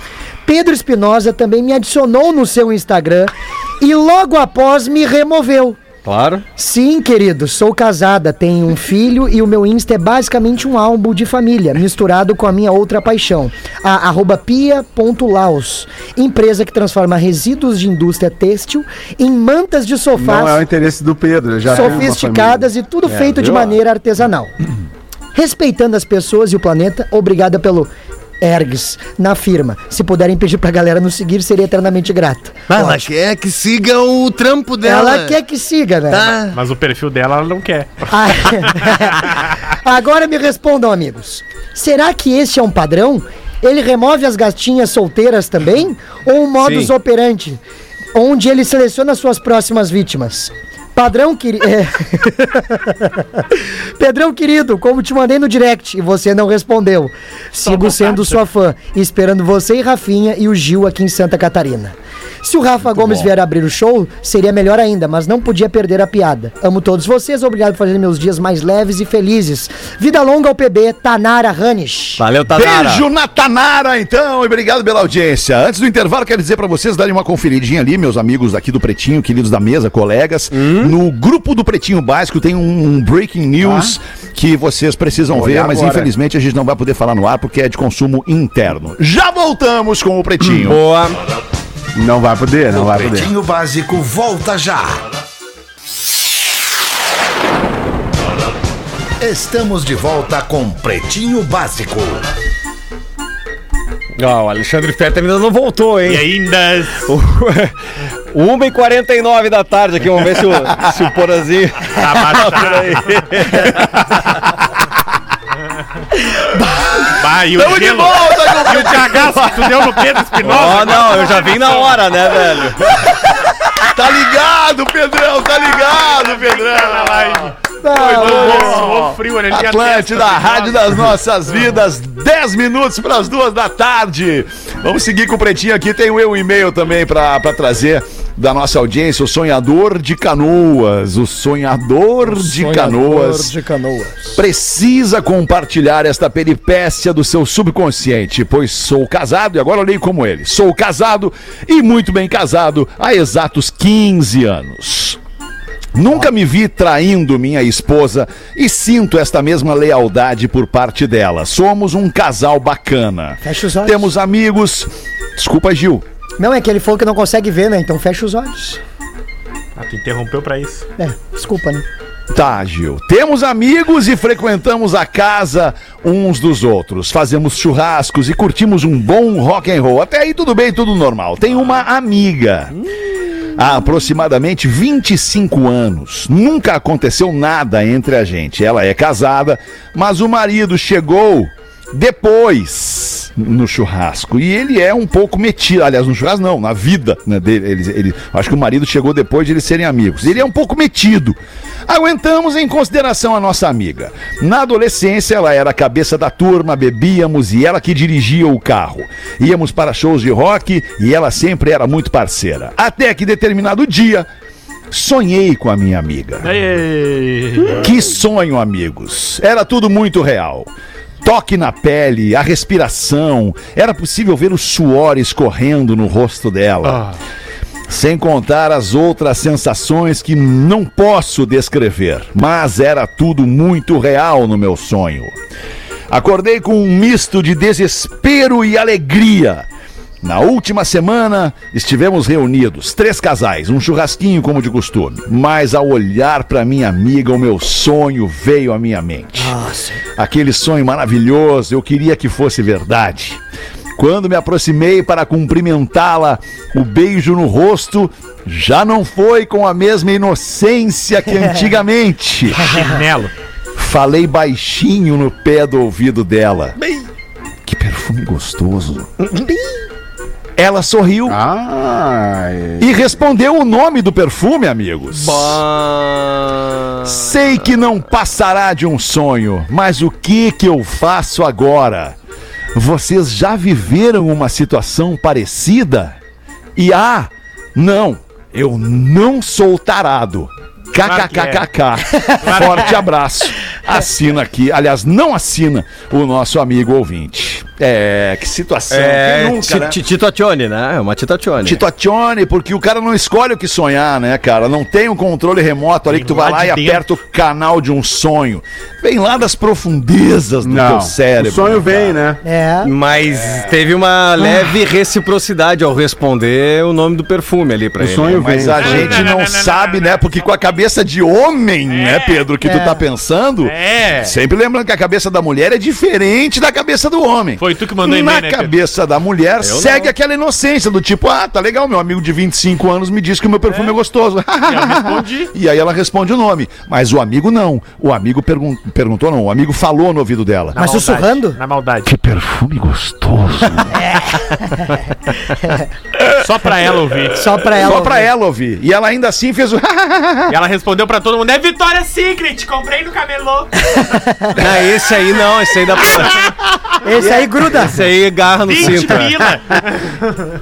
Pedro Espinosa, também me adicionou no seu Instagram e logo após me removeu. Claro. Sim, querido, sou casada, tenho um filho e o meu Insta é basicamente um álbum de família, misturado com a minha outra paixão, a arroba pia.laos, empresa que transforma resíduos de indústria têxtil em mantas de Não é o sofás interesse do Pedro. Já sofisticadas e tudo É, feito de viu? maneira artesanal. Respeitando as pessoas e o planeta, obrigada pelo ergs na firma. Se puderem pedir pra galera nos seguir, seria eternamente grata. Ela Ótimo. quer que siga o trampo dela. Ela quer que siga, né? Tá. Mas o perfil dela ela não quer. Ah, Agora me respondam, amigos. Será que este é um padrão? Ele remove as gatinhas solteiras também? Ou um modus Sim. operandi? Onde ele seleciona suas próximas vítimas? Padrão querido. Pedrão querido, como te mandei no direct e você não respondeu. Sigo sendo sua fã, esperando você e Rafinha e o Gil aqui em Santa Catarina. Se o Rafa Gomes vier abrir o show, seria melhor ainda, mas não podia perder a piada. Amo todos vocês, obrigado por fazer meus dias mais leves e felizes. Vida longa ao PB, Tanara Hanish. Valeu, Tanara. Beijo na Tanara, então, e obrigado pela audiência. Antes do intervalo, quero dizer pra vocês darem uma conferidinha ali, meus amigos aqui do Pretinho, queridos da mesa, colegas. Hum? No grupo do Pretinho Básico tem um, um breaking news que vocês precisam ver, mas agora. infelizmente a gente não vai poder falar no ar porque é de consumo interno. Já voltamos com o Pretinho. Boa. Não vai poder, não vai poder. Pretinho Básico volta já. Estamos de volta com Pretinho Básico. Ó, o Alexandre Fetter ainda não voltou, hein? E ainda. 1h49 da tarde aqui, vamos ver se o, se o Porazinho. Tá por aí. Bah, e o Tamo de gelo. volta, E o cagaço que tu deu no Pedro Espinosa. Ó, não, eu já vim na hora, né, velho? Tá ligado, Pedrão, tá ligado, Pedrão. Suou frio, né? Atlântida, Rádio das Nossas Vidas, 10 minutos para as duas da tarde. Vamos seguir com o Pretinho aqui. Tem o eu e-mail também para trazer da nossa audiência, o Sonhador de Canoas. O Sonhador, de Canoas. de Canoas. Precisa compartilhar esta peripécia do seu subconsciente, pois sou casado e agora olhei como ele. Sou casado e muito bem casado há exatos 15 anos. Nunca me vi traindo minha esposa e sinto esta mesma lealdade por parte dela. Somos um casal bacana. Fecha os olhos. Temos amigos. Desculpa, Gil. Não, é que ele falou que não consegue ver, né? Então fecha os olhos. Ah, tu interrompeu pra isso. É, desculpa, né? Tá, Gil. Temos amigos e frequentamos a casa uns dos outros. Fazemos churrascos e curtimos um bom rock and roll. Até aí tudo bem, tudo normal. Tem uma amiga. Há aproximadamente 25 anos. Nunca aconteceu nada entre a gente. Ela é casada, mas o marido chegou depois no churrasco. E ele é um pouco metido. Aliás, no churrasco não, na vida né, dele. Ele, ele- acho que o marido chegou depois de eles serem amigos. Ele é um pouco metido. Aguentamos em consideração a nossa amiga. Na adolescência, ela era a cabeça da turma, bebíamos e ela que dirigia o carro. Íamos para shows de rock e ela sempre era muito parceira. Até que determinado dia, sonhei com a minha amiga. Que sonho, amigos. Era tudo muito real. Toque na pele, a respiração. Era possível ver o suor escorrendo no rosto dela. Sem contar as outras sensações que não posso descrever. Mas era tudo muito real no meu sonho. Acordei com um misto de desespero e alegria. Na última semana, estivemos reunidos, três casais, um churrasquinho como de costume. Mas ao olhar para minha amiga, o meu sonho veio à minha mente. Aquele sonho maravilhoso, eu queria que fosse verdade. Quando me aproximei para cumprimentá-la, o beijo no rosto já não foi com a mesma inocência que antigamente. Chinelo. Falei baixinho no pé do ouvido dela. Que perfume gostoso. Ela sorriu Ai. e respondeu o nome do perfume, amigos. Sei que não passará de um sonho, mas o que que eu faço agora? Vocês já viveram uma situação parecida? E ah, não, eu não sou tarado. Claro que é. KKKKK. Forte abraço. Assina aqui, aliás, não assina o nosso amigo ouvinte. É, que situação. É, Quem nunca, né? Ti- Titocione, né? É uma Titocione. Titocione, porque o cara não escolhe o que sonhar, né, cara? Não tem um controle remoto ali que tu vai lá e aperta o canal de um sonho. Vem lá das profundezas do Não. teu cérebro. O sonho né, vem, né? É. Mas teve uma leve reciprocidade ao responder o nome do perfume ali pra O ele. sonho Mas vem. a gente não sabe, né? Porque com a cabeça de homem, né, Pedro, que tu É. tá pensando. É. Sempre lembrando que a cabeça da mulher é diferente da cabeça do homem. Foi tu que mandou e-mail, Na né, Pedro? cabeça da mulher segue aquela inocência do tipo, ah, tá legal, meu amigo de 25 anos me disse que o meu perfume é, gostoso. E eu respondi. E aí ela responde o nome. Mas o amigo não. O amigo pergun perguntou, não. O amigo falou no ouvido dela. Na Mas maldade, sussurrando? Na maldade. Que perfume gostoso. Só pra ela ouvir. Só pra ela. Só pra ela ouvir. E ela ainda assim fez o. E ela respondeu pra todo mundo: É Vitória Secret, comprei no camelô. Ah, esse aí não, esse aí dá pra. Esse aí gruda. Esse aí garra no 20 cinto. é.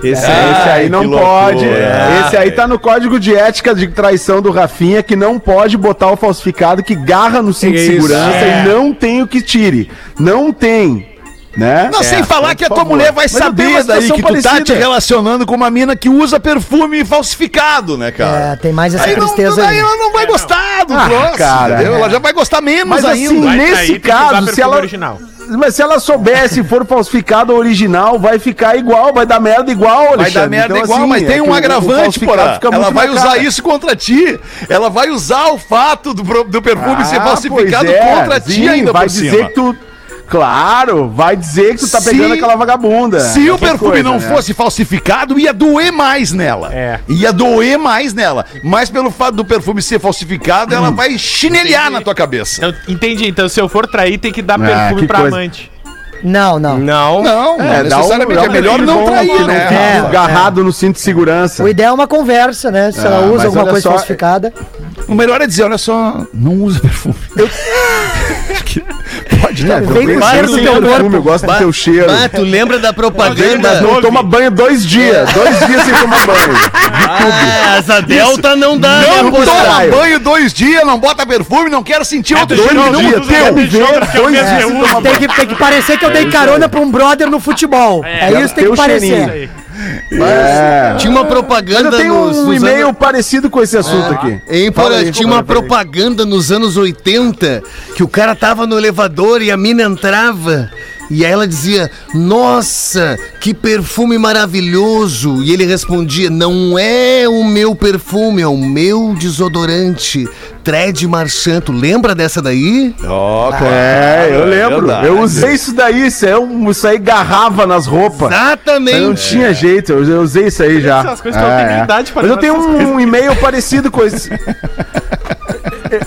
Esse É, aí. esse aí não pode. Esse aí tá no código de ética de traição do Rafinha que não pode botar o falsificado que garra no cinto de segurança é. e não tem o que tire. Não tem. Né? Não, sem falar que a tua favor. mulher vai Mas saber daí que tu tá parecida. te relacionando com uma mina que usa perfume falsificado, né, cara? É, tem mais essa Aí, não, tristeza aí aí. ela não vai gostar do Ah, troço, cara, entendeu? é. Ela já vai gostar menos Mas ainda. assim, nesse caso, se ela. original. Mas se ela souber, se for falsificado ou original, vai ficar igual, vai dar merda igual, Vai dar Alexandre. merda Então, igual, assim, mas é tem que um o- o agravante, falsificado porra. Ela vai usar cara. isso contra ti. Ela vai usar o fato do, do perfume ser Ah, falsificado pois é, contra ti ainda vai por dizer que tu. Claro, vai dizer que tu tá Se- pegando aquela vagabunda. Se o perfume coisa, não né? fosse falsificado, ia doer mais nela. É. Ia doer mais nela. Mas pelo fato do perfume ser falsificado, ela vai chinelhar Entendi. na tua cabeça. Então, entendi. Então, se eu for trair, tem que dar Ah, perfume que pra coisa. amante. Não, não. Não. Não, É, um- necessariamente. é um melhor perfil não trair, né? fique É, agarrado no cinto de segurança. O ideal é uma conversa, né? Se ela Ah, usa alguma coisa só, falsificada. O melhor é dizer, olha só, não usa perfume. Pode É, dar eu Vem com o cheiro do teu teu perfume, corpo. Eu gosto do teu cheiro. Ah, tu lembra da propaganda? Não toma banho dois dias. Dois dias sem tomar banho. Ah, essa delta não dá, né, Não toma banho dois dias, não bota perfume, não quero sentir outro dois cheiro dois teu. dois dias sem uso. tomar Tem banho. que, tem que parecer que eu dei carona pra um brother no futebol. É, isso que tem que parecer. É. Tinha uma Mas propaganda eu tenho nos, um e-mail anos... parecido com esse assunto aqui. Porã, aí, tinha uma propaganda nos anos 80 que o cara tava no elevador e a mina entrava E aí ela dizia: Nossa, que perfume maravilhoso! E ele respondia: Não é o meu perfume, é o meu desodorante. Tred Marchand. Tu lembra dessa daí? Ó, É, eu lembro. verdade. Eu usei isso daí, isso, é um, isso aí garrava nas roupas. Exatamente. Eu não tinha jeito, eu, eu usei isso aí já. Essas coisas que eu tenho idade pra Mas eu tenho dessas um, e-mail parecido com esse.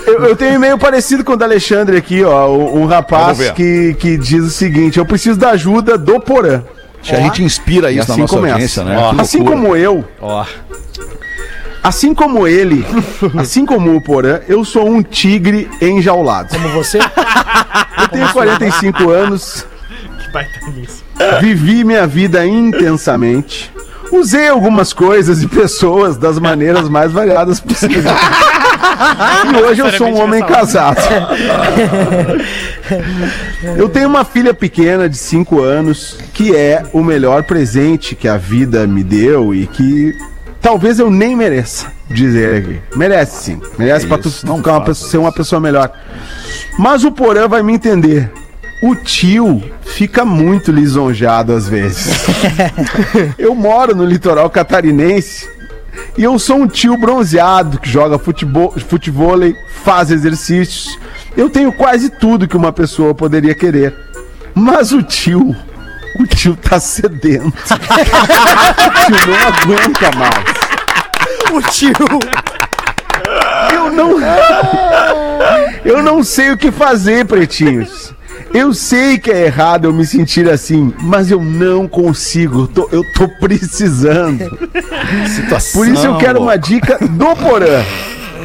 Eu, eu tenho um e-mail parecido com o da Alexandre aqui, ó. Um, um rapaz que, que diz o seguinte: eu preciso da ajuda do Porã. A gente inspira isso E na assim nossa começa. audiência, né? Assim como eu, Ó. assim como ele, assim como o Porã, eu sou um tigre enjaulado. Como você? Eu tenho 45 anos, Que baita nisso. vivi minha vida intensamente. Usei algumas coisas e pessoas das maneiras mais variadas possíveis. E hoje eu sou um homem casado. Eu tenho uma filha pequena de 5 anos que é o melhor presente que a vida me deu e que talvez eu nem mereça dizer aqui. Merece sim. Merece pra tu isso, não ficar uma pessoa, ser uma pessoa melhor. Mas o Porã vai me entender. O tio fica muito lisonjeado às vezes. eu moro no litoral catarinense e eu sou um tio bronzeado que joga futebol, futevôlei, faz exercícios. Eu tenho quase tudo que uma pessoa poderia querer. Mas o tio, o tio tá sedento. o tio não aguenta mais. O tio. Eu não. Eu não sei o que fazer, pretinhos. Eu sei que é errado eu me sentir assim, mas eu não consigo. Eu tô, eu tô precisando. Situação, Por isso eu quero uma dica do Porã,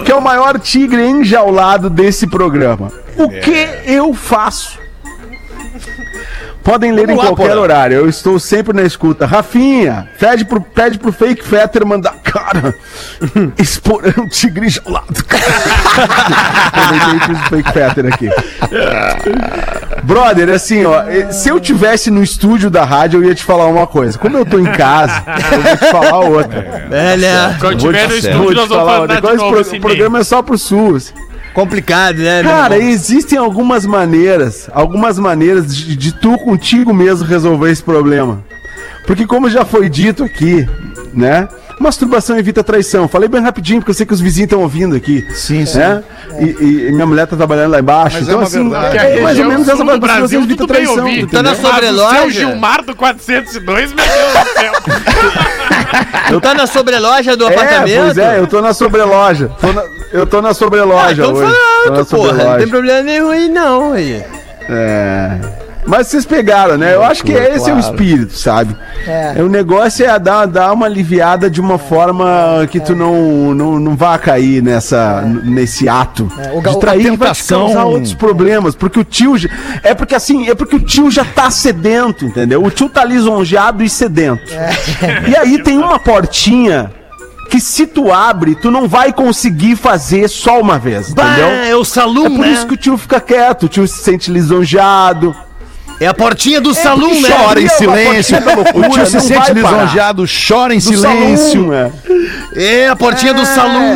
que é o maior tigre enjaulado desse programa. O que eu faço? Podem ler Vamos em lá, qualquer Porã. horário, eu estou sempre na escuta. Rafinha, pede pro, pede pro Fake Fetter mandar. Cara, é um tigre enjaulado. Aproveitei pro Fake Fetter aqui. Brother, assim, ó, se eu tivesse no estúdio da rádio, eu ia te falar uma coisa. Como eu tô em casa, eu vou te falar outra. É, né? Quando tiver no estúdio, nós vamos falar, novo pro- o programa é só pro SUS. Complicado, né? meu Cara, irmão? existem algumas maneiras, algumas maneiras de, de tu contigo mesmo resolver esse problema. Porque como já foi dito aqui, né? Masturbação evita traição. Falei bem rapidinho, porque eu sei que os vizinhos estão ouvindo aqui. Sim, sim. Né? E, e minha mulher tá trabalhando lá embaixo. Mas é então, uma assim, verdade. é, mais ou menos essa Brasil, evita traição. ouvido. Tá na? Mas o seu sobreloja? Gilmar do 402, meu Deus do céu. Tá na sobreloja do É, apartamento? pois é, eu tô na sobreloja. Tô na- eu tô na Ah, sobreloja então hoje. fala Tô porra. Não tem problema nenhum aí, não. Aí. É. Mas vocês pegaram, né? Eu acho que esse é o espírito, sabe? É. É. O negócio é dar, dar uma aliviada de uma forma que tu não, não, não vá cair nessa, nesse ato o ga- de trair a que vai te causar outros problemas. Porque o tio. já- É porque assim, é porque o tio já tá sedento, entendeu? O tio tá lisonjeado e sedento. E aí tem uma portinha que se tu abre, tu não vai conseguir fazer só uma vez, entendeu? é o salão, É por né? isso que o tio fica quieto, o tio se sente lisonjeado. É a portinha do salão, porque né? Chora em silêncio. loucura, O tio se sente lisonjeado, chora em Do silêncio. salão, é. É, a portinha do salão.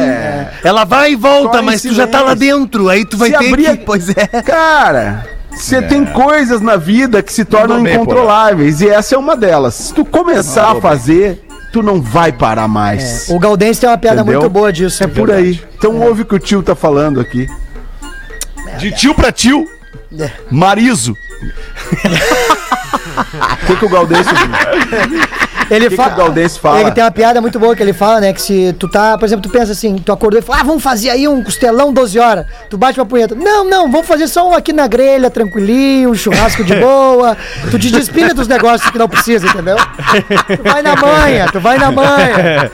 Ela vai e volta, em mas tu já tá lá dentro. Aí tu vai Se ter abrir que. Pois é. Cara, você tem coisas na vida que se tornam bem, incontroláveis. E essa é uma delas. Se tu começar a fazer, tu não vai parar mais. O Galdense tem uma piada Entendeu? muito boa disso. É por aí. Então ouve o que o tio tá falando aqui. De tio pra tio. Marizo. O que, que o Galdense Ele fala. o Galdense fala? Ele tem uma piada muito boa que ele fala, né? Que se tu tá, por exemplo, tu pensa assim, tu acordou e fala, ah, vamos fazer aí um costelão 12 horas. Tu bate uma punheta. Não, não, vamos fazer só um aqui na grelha, tranquilinho, um churrasco de boa. tu te despira dos negócios que não precisa, entendeu? Tu vai na manha, tu vai na manha.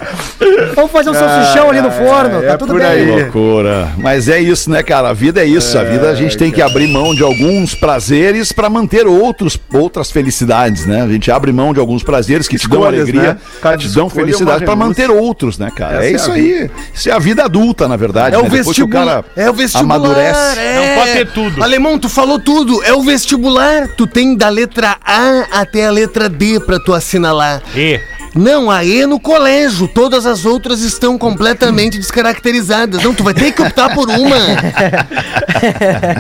Vamos fazer um salsichão ali no forno, é tá tudo por bem. aí. Loucura. Mas é isso, né, cara? A vida é isso. a vida a gente tem que abrir mão de alguns prazeres pra manter outros, outras felicidades, né? A gente abre mão de alguns prazeres que te dão Escolhas, alegria, né? Cada te dão é felicidade renúncia. manter outros, né, cara? Essa é é isso a aí. Isso é a vida adulta, na verdade. É o né? O vestibular. cara É o vestibular. amadurece. É. Não pode ter tudo. Alemão, tu falou tudo. É o vestibular. Tu tem da letra A até a letra D pra tu assinalar. E Não, a E no colégio. Todas as outras estão completamente descaracterizadas. Não, tu vai ter que optar por uma.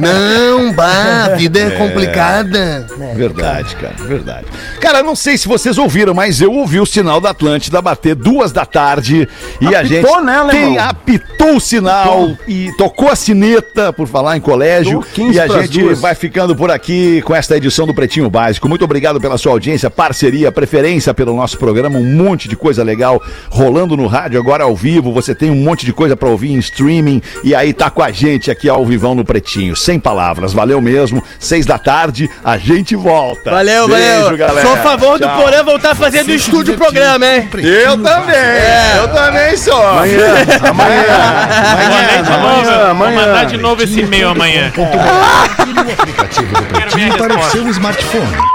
Não, bah, a vida é, complicada. Verdade, cara, verdade. Cara, não sei se vocês ouviram, mas eu ouvi o sinal da Atlântida bater duas da tarde e a Apitou, gente né, tem, apitou o sinal e tocou a sineta por falar em colégio Apitou 15 e a gente duas. vai ficando por aqui com esta edição do Pretinho Básico. Muito obrigado pela sua audiência, parceria, preferência pelo nosso programa, um monte de coisa legal rolando no rádio agora ao vivo. Você tem um monte de coisa pra ouvir em streaming e aí tá com a gente aqui ao vivão no Pretinho. Sem palavras, valeu mesmo. Seis da tarde, a gente volta. Valeu, Beijo, valeu. galera. Sou a favor do Tchau. Porã voltar a fazer do estúdio o programa, hein? Eu também, eu também sou. Amanhã, amanhã, de novo, amanhã, Vou amanhã. mandar de novo esse e-mail amanhã. o aplicativo do Quero ver a Pretinho para o seu smartphone.